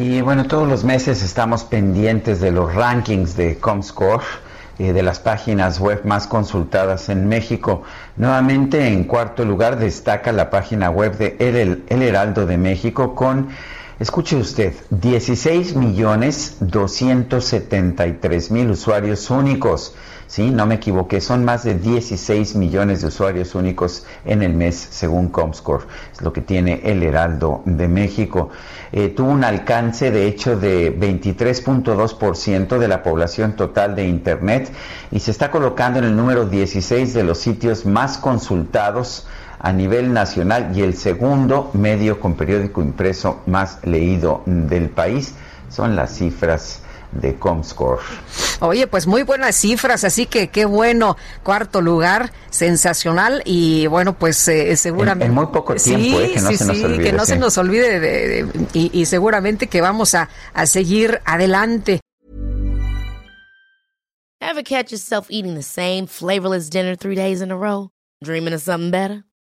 Y bueno, todos los meses estamos pendientes de los rankings de Comscore, eh, de las páginas web más consultadas en México. Nuevamente, en cuarto lugar destaca la página web de El, El Heraldo de México con, escuche usted, 16 millones 273 mil usuarios únicos. Sí, no me equivoqué, son más de 16 millones de usuarios únicos en el mes, según Comscore, es lo que tiene el Heraldo de México. Eh, tuvo un alcance, de hecho, de 23.2% de la población total de Internet y se está colocando en el número 16 de los sitios más consultados a nivel nacional y el segundo medio con periódico impreso más leído del país. Son las cifras de Comscore. Oye, pues muy buenas cifras, así que qué bueno, cuarto lugar, sensacional y bueno, pues eh, seguramente... En, muy poco tiempo, eh, que no sí, se nos sí, olvide. que no sí. se nos olvide de, de, y, y, seguramente que vamos a, a seguir adelante. Ever catch yourself eating the same flavorless dinner three days in a row? Dreaming of something better?